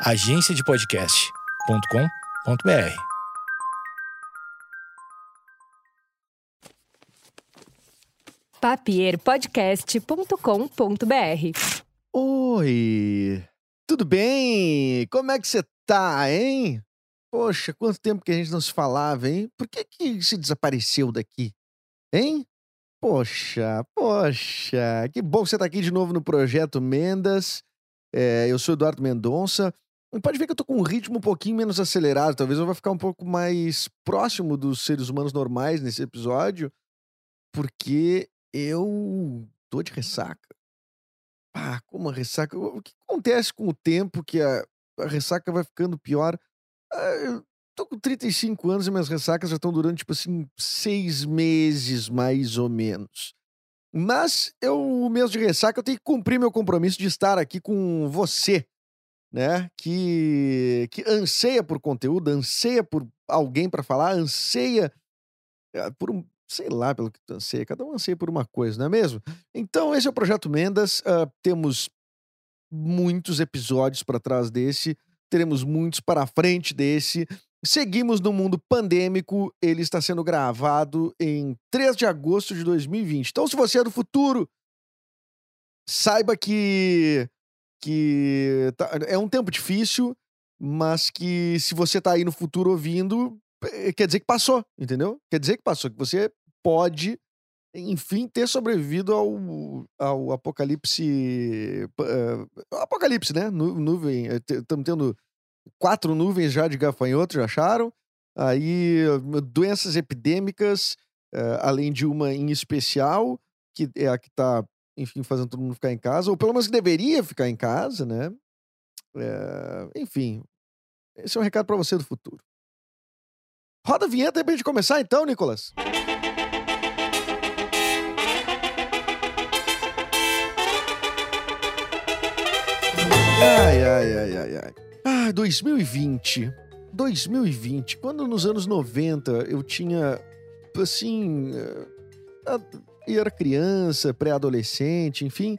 agenciadepodcast.com.br. papierpodcast.com.br. Oi, tudo bem? Como é que você tá, hein? Poxa, quanto tempo que a gente não se falava, hein? Por que que se desapareceu daqui, hein? Poxa, poxa, que bom que você tá aqui de novo no Projeto Mendas. É, eu sou Eduardo Mendonça. Pode ver que eu tô com um ritmo um pouquinho menos acelerado, talvez eu vá ficar um pouco mais próximo dos seres humanos normais nesse episódio, porque eu tô de ressaca. Ah, como a ressaca. O que acontece com o tempo que a, a ressaca vai ficando pior? Ah, eu tô com 35 anos e minhas ressacas já estão durando, tipo assim, seis meses, mais ou menos. Mas eu, mesmo de ressaca, eu tenho que cumprir meu compromisso de estar aqui com você, né? Que, que anseia por conteúdo, anseia por alguém para falar, anseia ah, por um, sei lá pelo que tu anseia, cada um anseia por uma coisa, não é mesmo? Então, esse é o Projeto Mendas. ah, temos muitos episódios para trás desse, teremos muitos para frente desse. Seguimos no mundo pandêmico, ele está sendo gravado em 3 de agosto de 2020. Então, se você é do futuro, saiba que, que tá- é um tempo difícil, mas que se você tá aí no futuro ouvindo, eh, quer dizer que passou, entendeu? Quer dizer que passou, que você pode, enfim, ter sobrevivido ao, ao apocalipse. eh, apocalipse, né? Nu- Nuvem. Estamos tendo quatro nuvens já de gafanhoto, já acharam? Aí, eh, doenças epidêmicas, eh, além de uma em especial, que é a que tá, enfim, fazendo todo mundo ficar em casa, ou pelo menos que deveria ficar em casa, né? Eh, enfim, esse é um recado pra você do futuro. Roda a vinheta aí pra gente começar então, Nicolas. Ai, ai, ai, ai, ai. Ah, 2020. 2020. Quando nos anos 90 eu tinha, assim. Eu era criança, pré-adolescente, enfim.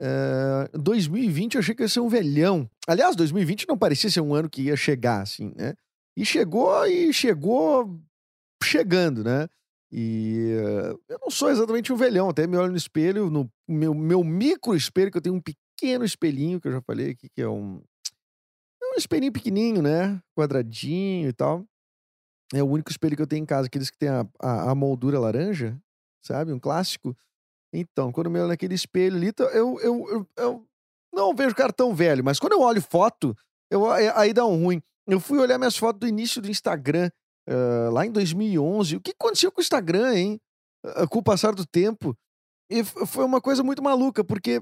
eh, 2020 eu achei que ia ser um velhão. Aliás, 2020 não parecia ser um ano que ia chegar, assim, né? E chegou e chegou chegando, né? E eh, eu não sou exatamente um velhão, até me olho no espelho, no meu, meu micro espelho, que eu tenho um pequeno espelhinho, que eu já falei aqui, que é um, é um espelhinho pequenininho, né? Quadradinho e tal. É o único espelho que eu tenho em casa, aqueles que tem a, a, a moldura laranja, sabe? Um clássico. Então, quando eu olho naquele espelho ali, eu, eu, eu, eu não vejo o cara tão velho, mas quando eu olho foto, eu, aí aí dá um ruim. Eu fui olhar minhas fotos do início do Instagram, ah, lá em 2011. O que aconteceu com o Instagram, hein? Ah, com o passar do tempo. E foi uma coisa muito maluca, porque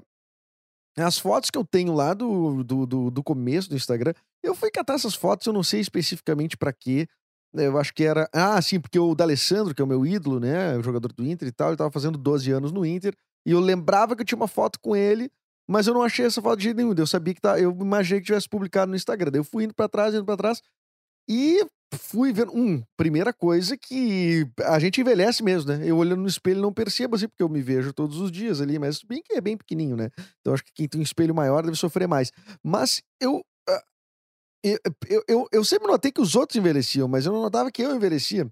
as fotos que eu tenho lá do, do, do, do começo do Instagram, eu fui catar essas fotos, eu não sei especificamente pra quê. Né, Eu acho que era. Ah, sim, porque o D'Alessandro, que é o meu ídolo, né? O jogador do Inter e tal, ele tava fazendo 12 anos no Inter. E eu lembrava que eu tinha uma foto com ele, mas eu não achei essa foto de jeito nenhum. Eu sabia que tá. Eu imaginei que tivesse publicado no Instagram. Daí eu fui indo pra trás, indo pra trás. E fui vendo. Um, primeira coisa que a gente envelhece mesmo, né? Eu olhando no espelho não percebo assim, porque eu me vejo todos os dias ali, mas bem que é bem pequenininho, né? Então acho que quem tem um espelho maior deve sofrer mais. Mas eu. Eu, eu, eu, eu sempre notei que os outros envelheciam, mas eu não notava que eu envelhecia.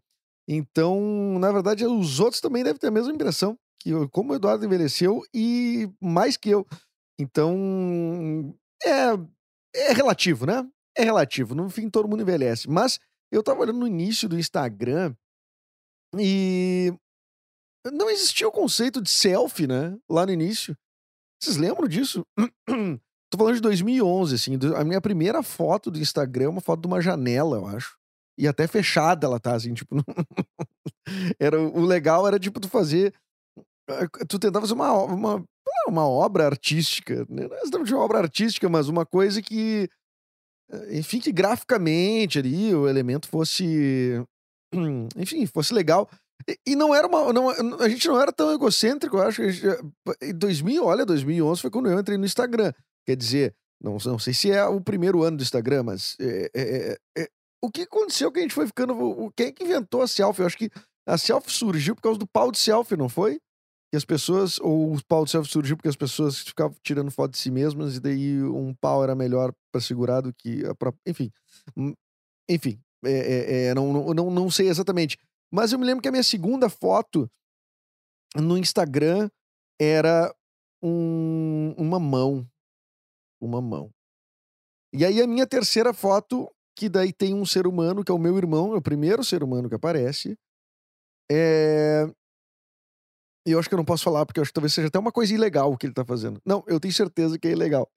Então, na verdade, os outros também devem ter a mesma impressão, que eu- como o Eduardo envelheceu e mais que eu. Então, é, é relativo, né? É relativo. No fim, todo mundo envelhece. Mas eu tava olhando no início do Instagram e não existia o conceito de selfie, né? Lá no início. Vocês lembram disso? Tô falando de 2011, assim. A minha primeira foto do Instagram é uma foto de uma janela, eu acho. E até fechada ela tá, assim, tipo... era, o legal era, tipo, tu fazer... eh, Tu tentava fazer uma, uma, ah, uma obra artística. né? Não é exatamente uma obra artística, mas uma coisa que... eh, Enfim, que graficamente ali o elemento fosse... Enfim, fosse legal. E- não era uma. Não, a gente não era tão egocêntrico, eu acho. Em 2000, olha, 2011 foi quando eu entrei no Instagram. Quer dizer, não, não sei se é o primeiro ano do Instagram, mas. é, é, é, é, o que aconteceu que a gente foi ficando. o- Quem é que inventou a selfie? Eu acho que a selfie surgiu por causa do pau de selfie, não foi? que as pessoas, ou o pau do selfie surgiu porque as pessoas ficavam tirando foto de si mesmas e daí um pau era melhor para segurar do que a própria. Enfim. Hum, enfim, é, é, não, não, não sei exatamente. Mas eu me lembro que a minha segunda foto no Instagram era um, uma mão. Uma mão. E aí a minha terceira foto, que daí tem um ser humano, que é o meu irmão, é o primeiro ser humano que aparece. É... Eu acho que eu não posso falar, porque eu acho que talvez seja até uma coisa ilegal o que ele tá fazendo. Não, eu tenho certeza que é ilegal.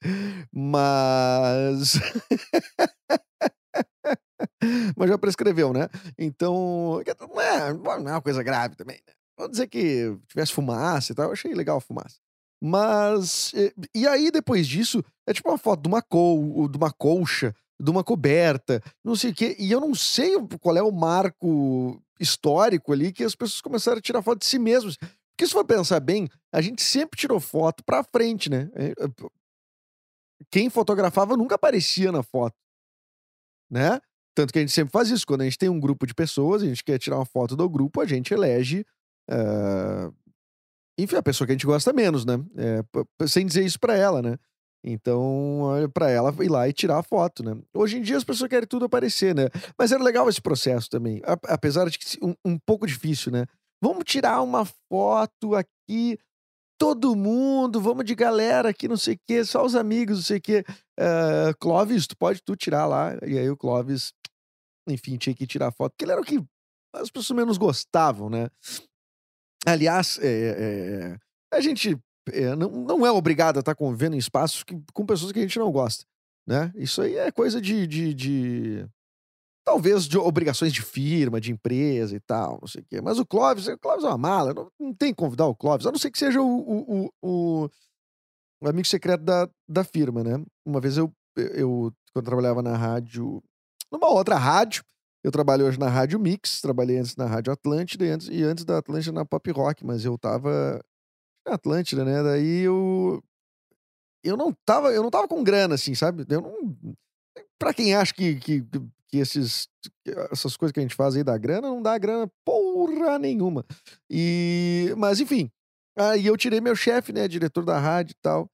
Mas. Mas já prescreveu, né? Então. Não é, não é uma coisa grave também, né? Vamos dizer que tivesse fumaça e tal, eu achei legal a fumaça. Mas. E aí, depois disso, é tipo uma foto de uma, col, de uma colcha, de uma coberta, não sei o quê. E eu não sei qual é o marco histórico ali que as pessoas começaram a tirar foto de si mesmos. Porque se for pensar bem, a gente sempre tirou foto pra frente, né? É, é, quem fotografava nunca aparecia na foto, né? Tanto que a gente sempre faz isso. Quando a gente tem um grupo de pessoas, a gente quer tirar uma foto do grupo, a gente elege. Uh, enfim, a pessoa que a gente gosta menos, né? É, sem dizer isso pra ela, né? Então, para ela ir lá e tirar a foto, né? Hoje em dia as pessoas querem tudo aparecer, né? Mas era legal esse processo também. Apesar de que um, um pouco difícil, né? Vamos tirar uma foto aqui, todo mundo, vamos de galera aqui, não sei o quê, só os amigos, não sei o quê. Uh, Clóvis, tu pode tu tirar lá. E aí o Clóvis, enfim, tinha que tirar foto, porque ele era o que as pessoas menos gostavam, né? Aliás, é, é, a gente não, não é obrigado a estar convivendo em espaços que, com pessoas que a gente não gosta, né? Isso aí é coisa de, de, de, talvez de obrigações de firma, de empresa e tal, não sei o quê. Mas o Clóvis, o Clóvis é uma mala, não, não tem que convidar o Clóvis, a não ser que seja o, o, o, o amigo secreto da, da firma, né? Uma vez eu, eu, quando eu trabalhava na rádio, numa outra rádio, eu trabalho hoje na Rádio Mix, trabalhei antes na Rádio Atlântida e antes, e antes da Atlântida na Pop Rock, mas eu tava na Atlântida, né? Daí eu eu não tava, eu não tava com grana assim, sabe? Eu não para quem acha que, que, que esses essas coisas que a gente faz aí dá grana, não dá grana porra nenhuma. E mas enfim, aí eu tirei meu chefe, né, diretor da rádio e tal.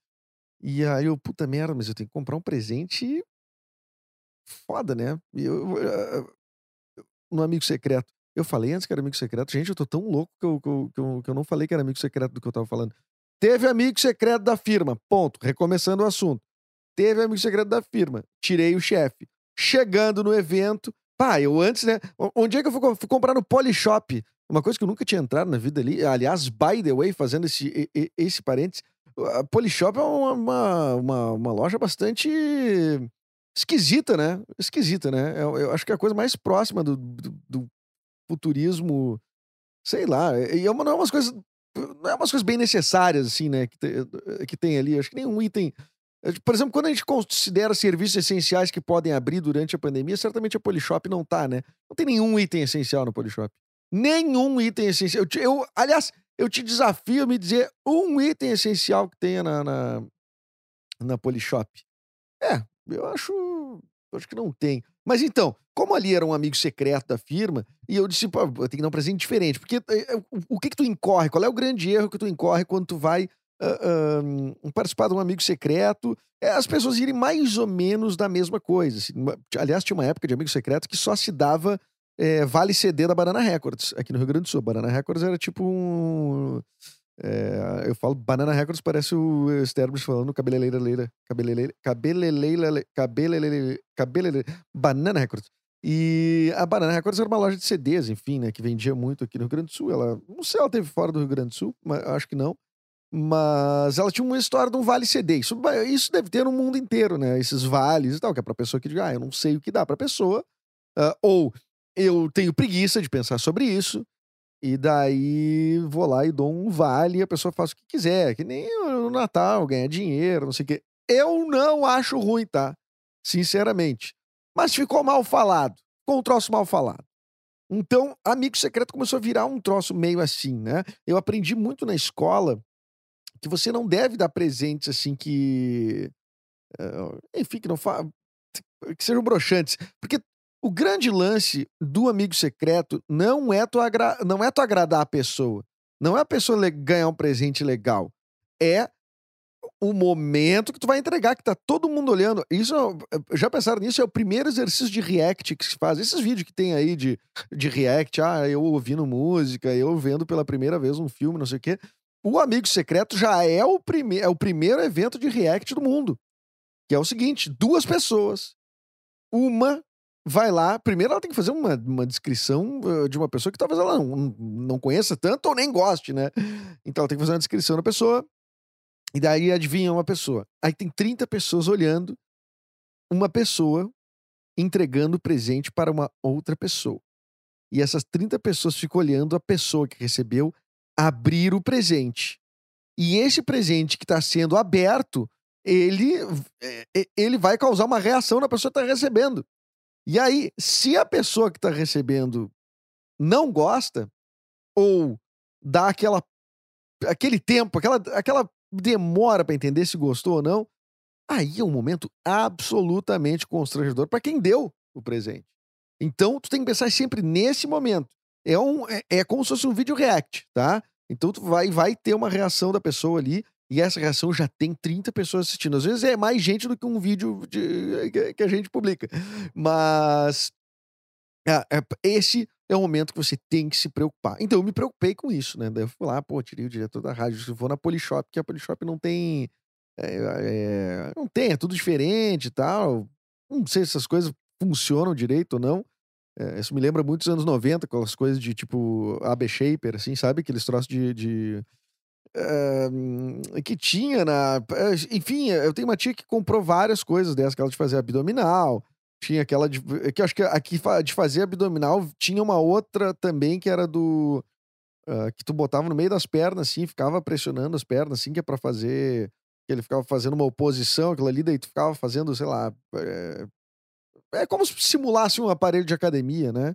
E aí eu, puta merda, mas eu tenho que comprar um presente foda, né? Eu, eu, no Amigo Secreto. Eu falei antes que era Amigo Secreto. Gente, eu tô tão louco que eu, que eu, que eu, que eu não falei que era Amigo Secreto do que eu tava falando. Teve Amigo Secreto da firma. Ponto. Recomeçando o assunto. Teve Amigo Secreto da firma. Tirei o chefe. Chegando no evento. Pá, eu antes, né? Onde é que eu fui, fui comprar no Polishop? Uma coisa que eu nunca tinha entrado na vida ali. Aliás, by the way, fazendo esse, esse parênteses, a Polishop é uma, uma, uma loja bastante esquisita, né? Esquisita, né? Eu, eu, acho que é a coisa mais próxima do, do, do futurismo, sei lá. E é uma, não é umas coisas. Não é umas coisas bem necessárias, assim, né? Que, te, que tem ali. Acho que nenhum item. Eh, por exemplo, quando a gente considera serviços essenciais que podem abrir durante a pandemia, certamente a Polishop não tá, né? Não tem nenhum item essencial no Polishop. Nenhum item essencial. Eu, eu, aliás, eu te desafio a me dizer um item essencial que tenha na, na, na Polishop. É, eu acho, acho que não tem. Mas então, como ali era um amigo secreto da firma, e eu disse, pô, eu tenho que dar um presente diferente. Porque uh, o que que tu incorre? Qual é o grande erro que tu incorre quando tu vai uh, uh, participar de um amigo secreto? É as pessoas irem mais ou menos da mesma coisa. Assim, aliás, tinha uma época de amigo secreto que só se dava é, vale CD da Banana Records, aqui no Rio Grande do Sul. Banana Records era tipo um é, eu falo Banana Records, parece o Sterblich falando cabeleleira, leira, cabeleleira, cabeleleira, cabeleleira, cabeleleira, Banana Records. E a Banana Records era uma loja de CDs, enfim, né, que vendia muito aqui no Rio Grande do Sul. Ela, não sei se ela teve fora do Rio Grande do Sul, mas acho que não. Mas ela tinha uma história de um vale CD. Isso, isso deve ter no mundo inteiro, né? Esses vales e tal, que é pra pessoa que diga, ah, eu não sei o que dá pra pessoa. Uh, ou eu tenho preguiça de pensar sobre isso. E daí vou lá e dou um vale e a pessoa faz o que quiser, que nem no Natal, ganhar dinheiro, não sei o quê. Eu não acho ruim, tá? Sinceramente. Mas ficou mal falado. Ficou um troço mal falado. Então, Amigo Secreto começou a virar um troço meio assim, né? Eu aprendi muito na escola que você não deve dar presentes assim que. Uh, enfim, que não fa... que sejam broxantes. Porque o grande lance do amigo secreto não é tu, agra... não é tu agradar a pessoa. Não é a pessoa ganhar um presente legal. É o momento que tu vai entregar, que tá todo mundo olhando. Isso, é- já pensaram nisso? É o primeiro exercício de react que se faz. Esses vídeos que tem aí de, de react, ah, eu ouvindo música, eu vendo pela primeira vez um filme, não sei o quê. O Amigo Secreto já é o, é o primeiro evento de react do mundo. Que é o seguinte: duas pessoas. Uma vai lá. Primeiro, ela tem que fazer uma, uma descrição uh, de uma pessoa que talvez ela não, não conheça tanto ou nem goste, né? Então, ela tem que fazer uma descrição da pessoa. E daí adivinha uma pessoa. Aí tem 30 pessoas olhando uma pessoa entregando presente para uma outra pessoa. E essas 30 pessoas ficam olhando a pessoa que recebeu abrir o presente. E esse presente que está sendo aberto, ele, é, é, ele vai causar uma reação na pessoa que está recebendo. E aí, se a pessoa que está recebendo não gosta, ou dá aquela, aquele tempo, aquela, aquela demora para entender se gostou ou não, aí é um momento absolutamente constrangedor para quem deu o presente. Então, tu tem que pensar sempre nesse momento. É, um, é, é como se fosse um vídeo react, tá? Então, tu vai, vai ter uma reação da pessoa ali, e essa reação já tem 30 pessoas assistindo. Às vezes é mais gente do que um vídeo de, que, a gente publica. Mas ah, é, esse é o momento que você tem que se preocupar. Então, eu me preocupei com isso, né? Daí eu fui lá, pô, tirei o diretor da rádio. Vou na Polishop, que a Polishop não tem. é, é, não tem, é tudo diferente e tal. Não sei se essas coisas funcionam direito ou não. É, isso me lembra muito dos anos 90, aquelas coisas de tipo AB Shaper, assim, sabe? Aqueles troços de. de hum, que tinha na. é, Enfim, eu tenho uma tia que comprou várias coisas dessas, aquela de fazer abdominal. Tinha aquela de. Que acho que aqui de fazer abdominal tinha uma outra também que era do. ah, que tu botava no meio das pernas, assim, ficava pressionando as pernas, assim, que é pra fazer. Que ele ficava fazendo uma oposição, aquilo ali, daí tu ficava fazendo, sei lá. É, é como se simulasse um aparelho de academia, né?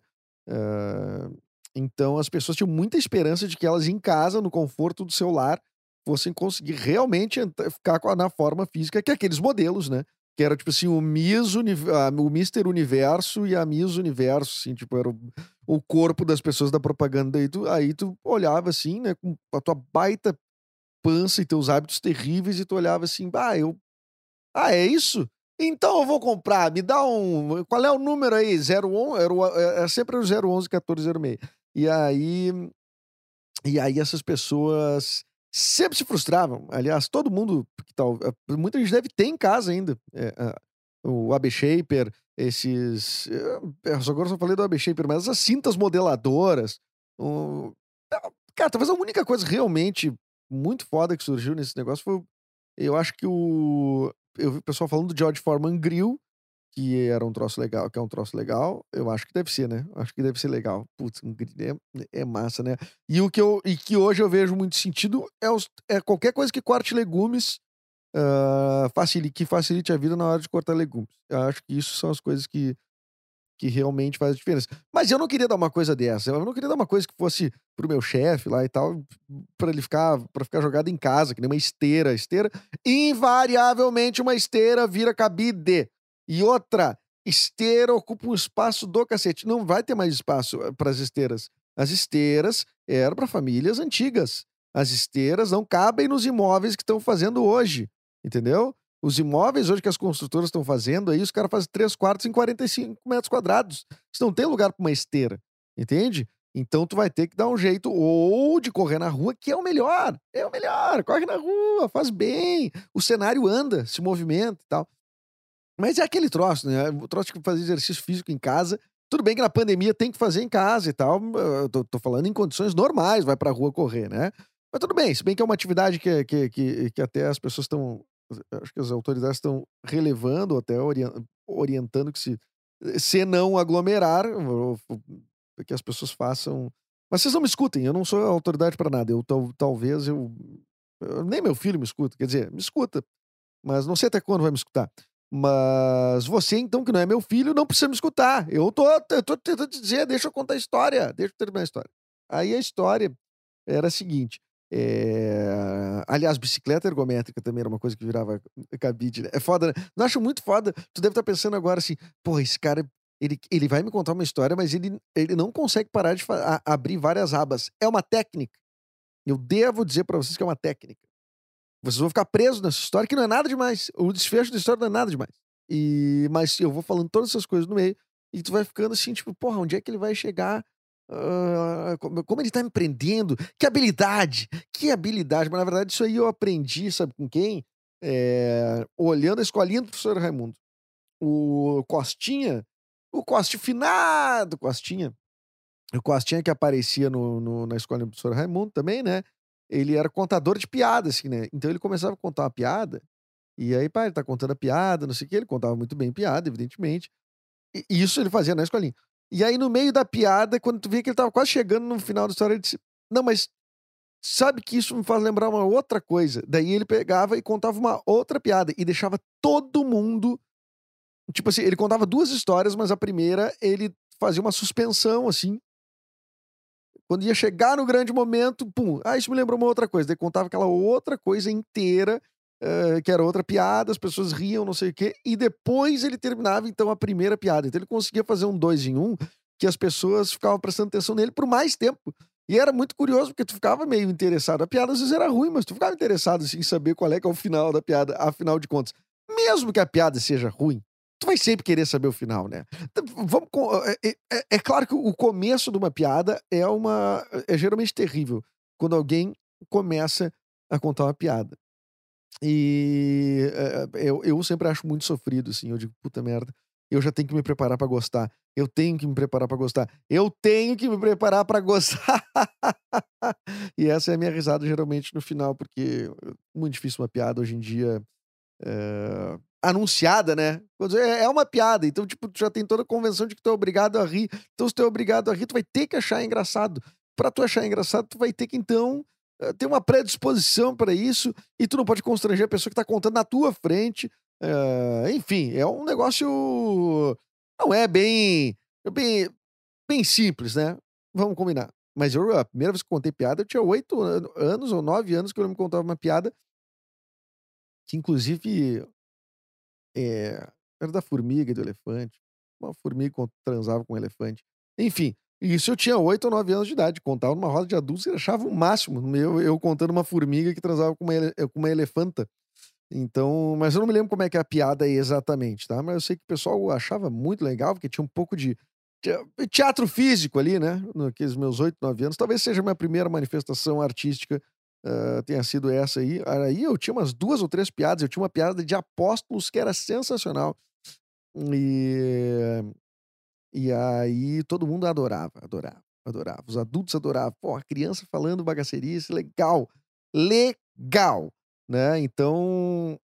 Então as pessoas tinham muita esperança de que elas em casa, no conforto do seu lar, fossem conseguir realmente ficar na forma física que aqueles modelos, né? Que era tipo assim, o Miss o Mister Universo e a Miss Universo, assim, tipo, era o, o corpo das pessoas da propaganda. Aí tu, aí tu olhava assim, né, com a tua baita pança e teus hábitos terríveis, e tu olhava assim, ah, eu. Ah, é isso? Então eu vou comprar, me dá um. Qual é o número aí? 01? Era, o- é é sempre o 011 1406. E aí. E aí essas pessoas sempre se frustravam. Aliás, todo mundo que tal, muita gente deve ter em casa ainda. é, o AB Shaper, esses. Agora eu só falei do AB Shaper, mas as cintas modeladoras. o- cara, talvez a única coisa realmente muito foda que surgiu nesse negócio foi. Eu acho que o. Eu vi o pessoal falando do George Foreman Grill, que era um troço legal, que é um troço legal. Eu acho que deve ser, né? Acho que deve ser legal. Putz, é, é massa, né? E o que eu e que hoje eu vejo muito sentido é, os- é qualquer coisa que corte legumes, ah, facilite, que facilite a vida na hora de cortar legumes. Eu acho que isso são as coisas que, que realmente fazem diferença. Mas eu não queria dar uma coisa dessa. Eu não queria dar uma coisa que fosse pro meu chefe lá e tal, para ele ficar para ficar jogado em casa, que nem uma esteira. Esteira, invariavelmente uma esteira vira cabide. E outra, esteira ocupa um espaço do cacete. Não vai ter mais espaço para as esteiras. As esteiras eram para famílias antigas. As esteiras não cabem nos imóveis que estão fazendo hoje. Entendeu? Os imóveis hoje que as construtoras estão fazendo aí, os caras fazem 3 quartos em 45 metros quadrados. Você não tem lugar para uma esteira. Entende? Então tu vai ter que dar um jeito ou de correr na rua, que é o melhor. É o melhor. Corre na rua, faz bem. O cenário anda, se movimenta e tal. Mas é aquele troço, né? O troço de fazer exercício físico em casa. Tudo bem que na pandemia tem que fazer em casa e tal. Eu tô, tô falando em condições normais, vai pra rua correr, né? Mas tudo bem, se bem que é uma atividade que, que, que, que até as pessoas estão. Acho que as autoridades estão relevando, até orien- orientando que se, se não aglomerar, que as pessoas façam. Mas vocês não me escutem, eu não sou autoridade pra nada. Eu tal- talvez eu, eu- Nem meu filho me escuta, quer dizer, me escuta. Mas não sei até quando vai me escutar. Mas você, então, que não é meu filho, não precisa me escutar. Eu tô, eu tô tentando te dizer, deixa eu contar a história, deixa eu terminar a história. Aí a história era a seguinte. é, Aliás, bicicleta ergométrica também era uma coisa que virava cabide. né? É foda, né? Não acho muito foda. Tu deve estar pensando agora assim, pô, esse cara, ele, ele vai me contar uma história, mas ele, ele não consegue parar de abrir várias abas. É uma técnica. Eu devo dizer para vocês que é uma técnica. Vocês vão ficar presos nessa história, que não é nada demais. O desfecho da história não é nada demais. E, mas eu vou falando todas essas coisas no meio, e tu vai ficando assim, tipo, porra, onde é que ele vai chegar? Uh, como ele tá empreendendo? Que habilidade! Que habilidade! Mas na verdade, isso aí eu aprendi, sabe com quem? É, olhando a escolinha do professor Raimundo. O Costinha, o Costi finado, Costinha. O Costinha que aparecia no, no, na escolinha do professor Raimundo também, né? Ele era contador de piadas, assim, né? Então ele começava a contar uma piada, e aí, pá, ele tá contando a piada, não sei o que, ele contava muito bem piada, evidentemente. E isso ele fazia na escolinha. E aí, no meio da piada, quando tu via que ele tava quase chegando no final da história, ele disse: Não, mas sabe que isso me faz lembrar uma outra coisa. Daí ele pegava e contava uma outra piada e deixava todo mundo. Tipo assim, ele contava duas histórias, mas a primeira ele fazia uma suspensão, assim. Quando ia chegar no grande momento, pum, ah, isso me lembrou uma outra coisa. Daí contava aquela outra coisa inteira Uh, que era outra piada, as pessoas riam, não sei o quê, e depois ele terminava então a primeira piada. Então ele conseguia fazer um dois em um, que as pessoas ficavam prestando atenção nele por mais tempo. E era muito curioso, porque tu ficava meio interessado. A piada às vezes era ruim, mas tu ficava interessado assim, em saber qual é que é o final da piada, afinal de contas. Mesmo que a piada seja ruim, tu vai sempre querer saber o final, né? Então, vamos, é, é, é, é claro que o começo de uma piada é uma. é geralmente terrível. Quando alguém começa a contar uma piada. E eh, eu, eu sempre acho muito sofrido, assim. Eu digo, puta merda, eu já tenho que me preparar para gostar. Eu tenho que me preparar para gostar. Eu tenho que me preparar para gostar. e essa é a minha risada geralmente no final, porque é muito difícil uma piada hoje em dia é, anunciada, né? É, é uma piada, então, tipo, tu já tem toda a convenção de que tu é obrigado a rir. Então, se tu é obrigado a rir, tu vai ter que achar engraçado. Para tu achar engraçado, tu vai ter que, então, eh, tem uma predisposição para isso e tu não pode constranger a pessoa que está contando na tua frente. Uh, enfim, é um negócio. Não é bem, bem, bem simples, né? Vamos combinar. Mas eu, a primeira vez que contei piada, eu tinha oito anos ou nove anos que eu não me contava uma piada que, inclusive, é, era da formiga e do elefante. Uma formiga transava com um elefante. Enfim, isso eu tinha 8 ou 9 anos de idade. Contava numa roda de adultos e achava o máximo. Eu, eu contando uma formiga que transava com uma, com uma elefanta. Então, mas eu não me lembro como é que é a piada exatamente, tá? Mas eu sei que o pessoal achava muito legal, porque tinha um pouco de teatro físico ali, né? Naqueles meus 8, 9 anos. Talvez seja a minha primeira manifestação artística, uh, tenha sido essa aí. Aí eu tinha umas duas ou três piadas. Eu tinha uma piada de apóstolos que era sensacional. E e aí todo mundo adorava, adorava, adorava. Os adultos adoravam. Pô, a criança falando bagacerice, legal, legal, né? Então,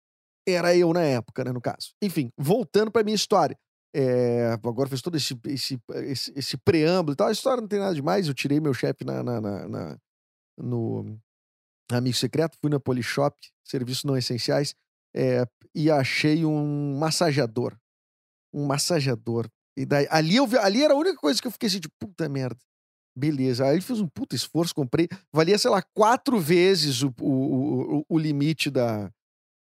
era eu na época, né, no caso. Enfim, voltando para minha história. É, agora fez todo esse, esse, esse, esse, preâmbulo e tal. A história não tem nada demais. Eu tirei meu chefe na, na, na, na, no Amigo Secreto, fui na Polishop, serviços não essenciais, é, e achei um massageador. Um massageador e daí, ali, eu, ali era a única coisa que eu fiquei assim, de puta merda. Beleza. Aí fiz um puta esforço, comprei. Valia, sei lá, quatro vezes o, o, o, o limite da,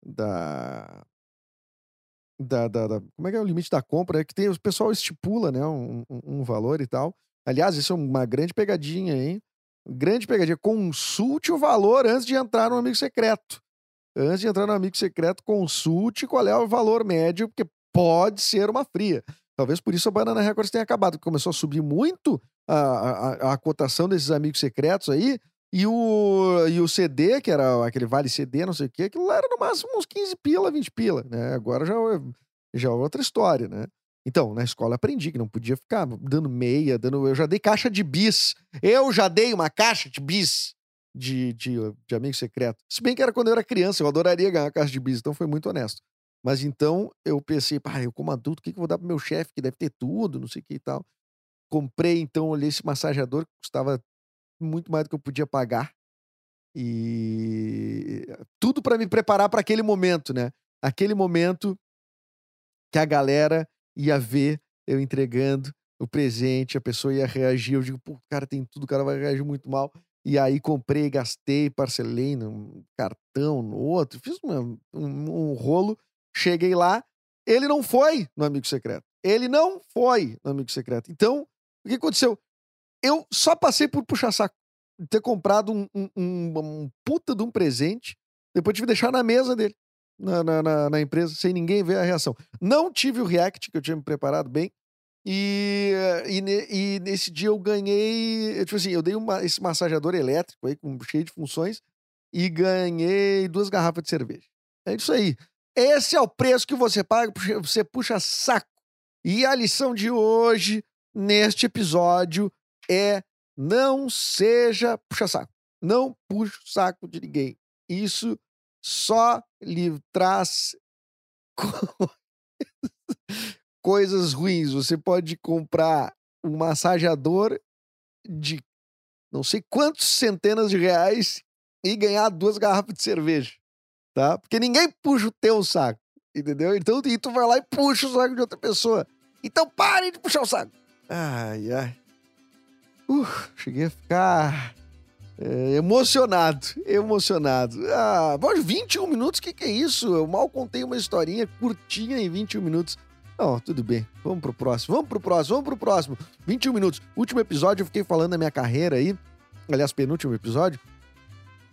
da, da, da, da, Como é que é o limite da compra? É que tem, o pessoal estipula, né? Um, um, um valor e tal. Aliás, isso é uma grande pegadinha, hein? Grande pegadinha. Consulte o valor antes de entrar no amigo secreto. Antes de entrar no amigo secreto, consulte qual é o valor médio, porque pode ser uma fria. Talvez por isso a Banana Records tenha acabado, porque começou a subir muito a, a, a cotação desses amigos secretos aí. E o, e o CD, que era aquele vale CD, não sei o quê, aquilo lá era no máximo uns 15 pila, 20 pila, né? Agora já, já é outra história, né? Então, na escola aprendi que não podia ficar dando meia, dando. Eu já dei caixa de bis. Eu já dei uma caixa de bis de, de, de amigo secreto. Se bem que era quando eu era criança, eu adoraria ganhar caixa de bis, então foi muito honesto. Mas então eu pensei, pá, eu como adulto, o que, que eu vou dar pro meu chefe, que deve ter tudo, não sei o que e tal. Comprei, então, olhei esse massageador que custava muito mais do que eu podia pagar. E tudo para me preparar para aquele momento, né? Aquele momento que a galera ia ver eu entregando o presente, a pessoa ia reagir. Eu digo, pô, cara tem tudo, o cara vai reagir muito mal. E aí comprei, gastei, parcelei num cartão, no outro, fiz uma, um, um rolo Cheguei lá, ele não foi no Amigo Secreto. Ele não foi no Amigo Secreto. Então, o que aconteceu? Eu só passei por puxar saco. ter comprado um, um, um, um puta de um presente, depois tive que deixar na mesa dele, na, na, na, empresa, sem ninguém ver a reação. Não tive o react, que eu tinha me preparado bem, e, e, e nesse dia eu ganhei. Tipo assim, eu dei uma, esse massageador elétrico aí, com, cheio de funções, e ganhei duas garrafas de cerveja. É isso aí. Esse é o preço que você paga, puxa- você puxa saco. E a lição de hoje, neste episódio, é não seja puxa-saco. Não puxe o saco de ninguém. Isso só lhe traz co- coisas ruins. Você pode comprar um massageador de não sei quantos centenas de reais e ganhar duas garrafas de cerveja, tá? Porque ninguém puxa o teu saco, entendeu? Então e tu vai lá e puxa o saco de outra pessoa. Então pare de puxar o saco. Ai, ai. Uh, cheguei a ficar é, emocionado, emocionado. Ah, bom, 21 minutos, o que, que é isso? Eu mal contei uma historinha curtinha em 21 minutos. Não, tudo bem. Vamos pro próximo, vamos pro próximo, vamos pro próximo. 21 minutos. Último episódio, eu fiquei falando da minha carreira aí. Aliás, penúltimo episódio.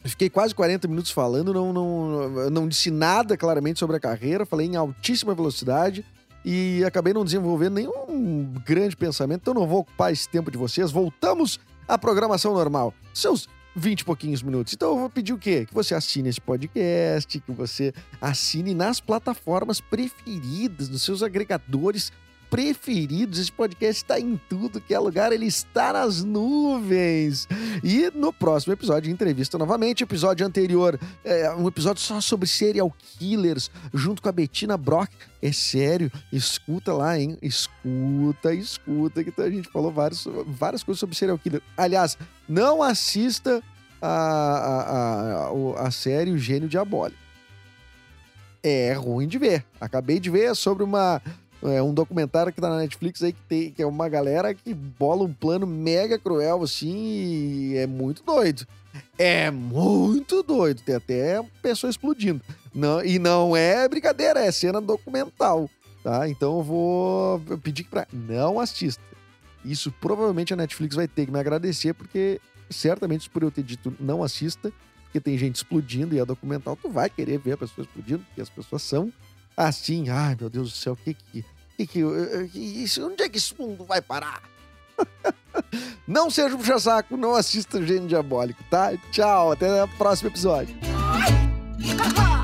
Eu fiquei quase 40 minutos falando, não, não, não disse nada claramente sobre a carreira, falei em altíssima velocidade e acabei não desenvolvendo nenhum grande pensamento, então não vou ocupar esse tempo de vocês. Voltamos à programação normal. Seus 20 e pouquinhos minutos. Então eu vou pedir o quê? Que você assine esse podcast, que você assine nas plataformas preferidas, nos seus agregadores preferidos. Esse podcast está em tudo que é lugar, ele está nas nuvens. E no próximo episódio, entrevista novamente. Episódio anterior, é, um episódio só sobre serial killers, junto com a Bettina Brock. É sério, escuta lá, hein? Escuta, escuta, que a gente falou várias, várias coisas sobre serial killer. Aliás, não assista a, a, a, a série O Gênio Diabólico. É ruim de ver. Acabei de ver sobre uma. É um documentário que tá na Netflix aí que, tem, que é uma galera que bola um plano mega cruel, assim, e é muito doido. É muito doido. Tem até pessoa explodindo. Não, e não é brincadeira, é cena documental, tá? Então eu vou pedir pra não assista. Isso provavelmente a Netflix vai ter que me agradecer, porque certamente por eu ter dito não assista, porque tem gente explodindo e é documental, tu vai querer ver a pessoa explodindo, porque as pessoas são assim, ai meu Deus do céu, que que, que, que, que isso, onde é que esse mundo vai parar? não seja um puxa-saco, não assista o Gênio Diabólico, tá? Tchau, até o próximo episódio.